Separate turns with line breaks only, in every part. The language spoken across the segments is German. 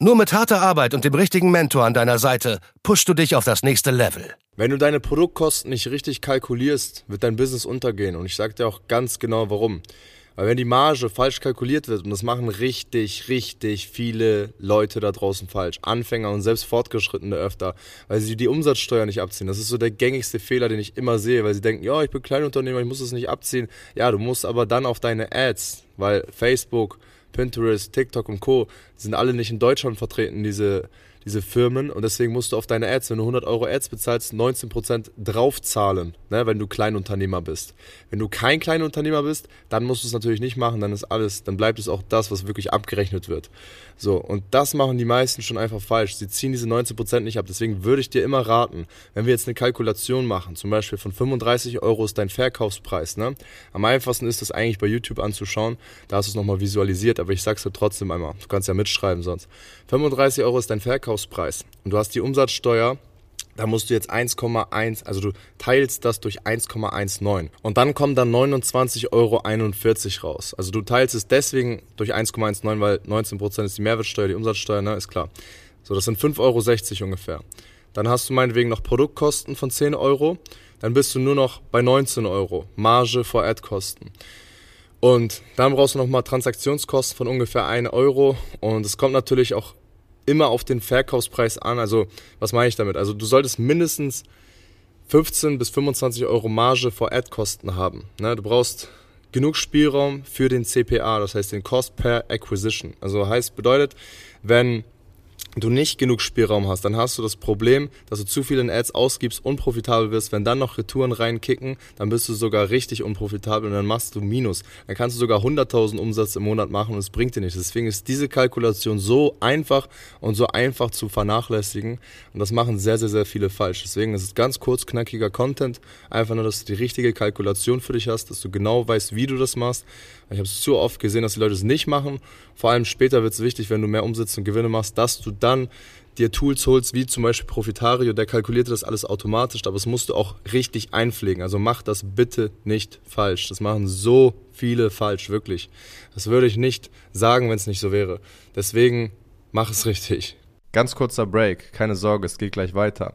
Nur mit harter Arbeit und dem richtigen Mentor an deiner Seite pushst du dich auf das nächste Level.
Wenn du deine Produktkosten nicht richtig kalkulierst, wird dein Business untergehen. Und ich sage dir auch ganz genau warum. Weil wenn die Marge falsch kalkuliert wird, und das machen richtig, richtig viele Leute da draußen falsch, Anfänger und selbst Fortgeschrittene öfter, weil sie die Umsatzsteuer nicht abziehen. Das ist so der gängigste Fehler, den ich immer sehe, weil sie denken, ja, ich bin Kleinunternehmer, ich muss das nicht abziehen. Ja, du musst aber dann auf deine Ads, weil Facebook, Pinterest, TikTok und Co. sind alle nicht in Deutschland vertreten, diese, diese Firmen. Und deswegen musst du auf deine Ads, wenn du 100 Euro Ads bezahlst, 19% draufzahlen, ne, wenn du Kleinunternehmer bist. Wenn du kein Kleinunternehmer bist, dann musst du es natürlich nicht machen, dann ist alles, dann bleibt es auch das, was wirklich abgerechnet wird. So, und das machen die meisten schon einfach falsch. Sie ziehen diese 19% nicht ab. Deswegen würde ich dir immer raten, wenn wir jetzt eine Kalkulation machen, zum Beispiel von 35 Euro ist dein Verkaufspreis, ne? Am einfachsten ist es eigentlich bei YouTube anzuschauen. Da hast du es nochmal visualisiert, aber ich sag's dir trotzdem einmal. Du kannst ja mitschreiben sonst. 35 Euro ist dein Verkaufspreis. Und du hast die Umsatzsteuer da musst du jetzt 1,1, also du teilst das durch 1,19. Und dann kommen dann 29,41 Euro raus. Also du teilst es deswegen durch 1,19, weil 19% ist die Mehrwertsteuer, die Umsatzsteuer, ne, ist klar. So, das sind 5,60 Euro ungefähr. Dann hast du meinetwegen noch Produktkosten von 10 Euro. Dann bist du nur noch bei 19 Euro. Marge vor Ad-Kosten. Und dann brauchst du nochmal Transaktionskosten von ungefähr 1 Euro. Und es kommt natürlich auch immer auf den Verkaufspreis an. Also, was meine ich damit? Also, du solltest mindestens 15 bis 25 Euro Marge vor Ad-Kosten haben. Ne? Du brauchst genug Spielraum für den CPA, das heißt den Cost per Acquisition. Also heißt bedeutet, wenn du nicht genug Spielraum hast, dann hast du das Problem, dass du zu viel in Ads ausgibst, unprofitabel wirst. Wenn dann noch Retouren reinkicken, dann bist du sogar richtig unprofitabel und dann machst du Minus. Dann kannst du sogar 100.000 Umsatz im Monat machen und es bringt dir nichts. Deswegen ist diese Kalkulation so einfach und so einfach zu vernachlässigen und das machen sehr, sehr, sehr viele falsch. Deswegen ist es ganz kurz, knackiger Content. Einfach nur, dass du die richtige Kalkulation für dich hast, dass du genau weißt, wie du das machst. Ich habe es zu oft gesehen, dass die Leute es nicht machen. Vor allem später wird es wichtig, wenn du mehr Umsätze und Gewinne machst, dass du dann dir Tools holst, wie zum Beispiel Profitario, der kalkuliert das alles automatisch, aber das musst du auch richtig einpflegen. Also mach das bitte nicht falsch. Das machen so viele falsch, wirklich. Das würde ich nicht sagen, wenn es nicht so wäre. Deswegen mach es richtig.
Ganz kurzer Break, keine Sorge, es geht gleich weiter.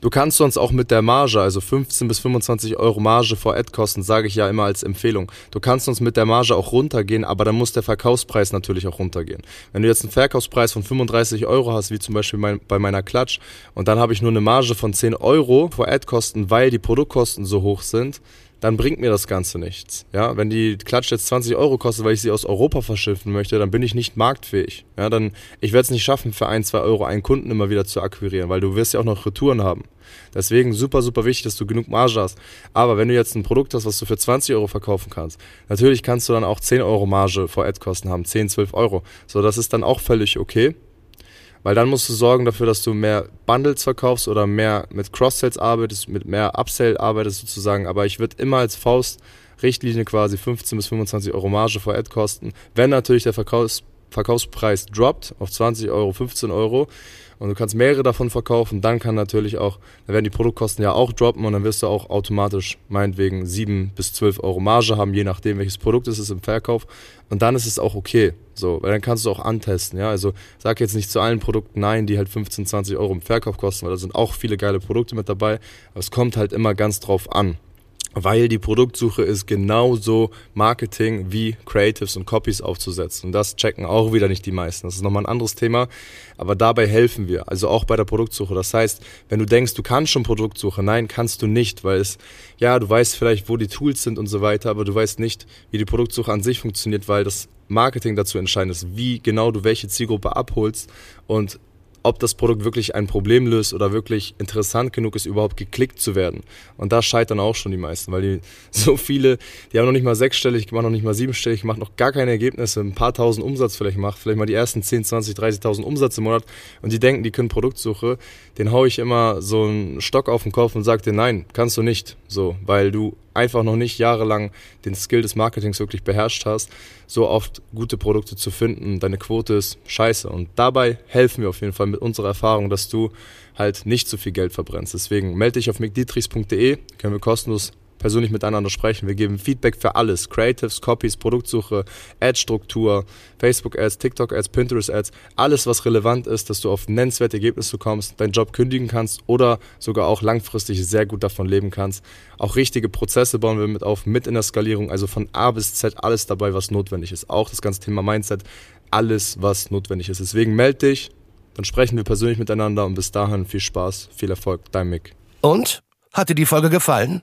Du kannst sonst auch mit der Marge, also 15 bis 25 Euro Marge vor Ad-Kosten, sage ich ja immer als Empfehlung. Du kannst uns mit der Marge auch runtergehen, aber dann muss der Verkaufspreis natürlich auch runtergehen. Wenn du jetzt einen Verkaufspreis von 35 Euro hast, wie zum Beispiel mein, bei meiner Klatsch, und dann habe ich nur eine Marge von 10 Euro vor Ad-Kosten, weil die Produktkosten so hoch sind, dann bringt mir das Ganze nichts. Ja, wenn die Klatsch jetzt 20 Euro kostet, weil ich sie aus Europa verschiffen möchte, dann bin ich nicht marktfähig. Ja, dann, ich werde es nicht schaffen, für ein, zwei Euro einen Kunden immer wieder zu akquirieren, weil du wirst ja auch noch Retouren haben. Deswegen super, super wichtig, dass du genug Marge hast. Aber wenn du jetzt ein Produkt hast, was du für 20 Euro verkaufen kannst, natürlich kannst du dann auch 10 Euro Marge vor Ad-Kosten haben, 10, 12 Euro. So, das ist dann auch völlig okay. Weil dann musst du sorgen dafür, dass du mehr Bundles verkaufst oder mehr mit Cross-Sales arbeitest, mit mehr Upsell arbeitest sozusagen. Aber ich würde immer als Faust Richtlinie quasi 15 bis 25 Euro Marge vor Ad kosten. Wenn natürlich der Verkaufs Verkaufspreis droppt auf 20 Euro, 15 Euro und du kannst mehrere davon verkaufen, dann kann natürlich auch, dann werden die Produktkosten ja auch droppen und dann wirst du auch automatisch meinetwegen 7 bis 12 Euro Marge haben, je nachdem welches Produkt es ist im Verkauf und dann ist es auch okay, so, weil dann kannst du auch antesten, ja, also sag jetzt nicht zu allen Produkten nein, die halt 15, 20 Euro im Verkauf kosten, weil da sind auch viele geile Produkte mit dabei, aber es kommt halt immer ganz drauf an. Weil die Produktsuche ist genauso Marketing wie Creatives und Copies aufzusetzen. Und das checken auch wieder nicht die meisten. Das ist nochmal ein anderes Thema, aber dabei helfen wir, also auch bei der Produktsuche. Das heißt, wenn du denkst, du kannst schon Produktsuche, nein, kannst du nicht, weil es, ja, du weißt vielleicht, wo die Tools sind und so weiter, aber du weißt nicht, wie die Produktsuche an sich funktioniert, weil das Marketing dazu entscheidend ist, wie genau du welche Zielgruppe abholst und ob das Produkt wirklich ein Problem löst oder wirklich interessant genug ist, überhaupt geklickt zu werden. Und da scheitern auch schon die meisten, weil die so viele, die haben noch nicht mal sechsstellig gemacht, noch nicht mal siebenstellig gemacht, noch gar keine Ergebnisse, ein paar tausend Umsatz vielleicht macht, vielleicht mal die ersten 10, 20, 30.000 Umsatz im Monat und die denken, die können Produktsuche, den haue ich immer so einen Stock auf den Kopf und sage dir, nein, kannst du nicht, so, weil du einfach noch nicht jahrelang den Skill des Marketings wirklich beherrscht hast, so oft gute Produkte zu finden. Deine Quote ist scheiße. Und dabei helfen wir auf jeden Fall mit unserer Erfahrung, dass du halt nicht so viel Geld verbrennst. Deswegen melde dich auf mcdietrichs.de, können wir kostenlos persönlich miteinander sprechen. Wir geben Feedback für alles. Creatives, Copies, Produktsuche, Ad-Struktur, Facebook-Ads, TikTok-Ads, Pinterest-Ads. Alles, was relevant ist, dass du auf nennenswerte Ergebnisse kommst, deinen Job kündigen kannst oder sogar auch langfristig sehr gut davon leben kannst. Auch richtige Prozesse bauen wir mit auf, mit in der Skalierung. Also von A bis Z alles dabei, was notwendig ist. Auch das ganze Thema Mindset. Alles, was notwendig ist. Deswegen melde dich, dann sprechen wir persönlich miteinander und bis dahin viel Spaß, viel Erfolg. Dein Mick.
Und? Hat dir die Folge gefallen?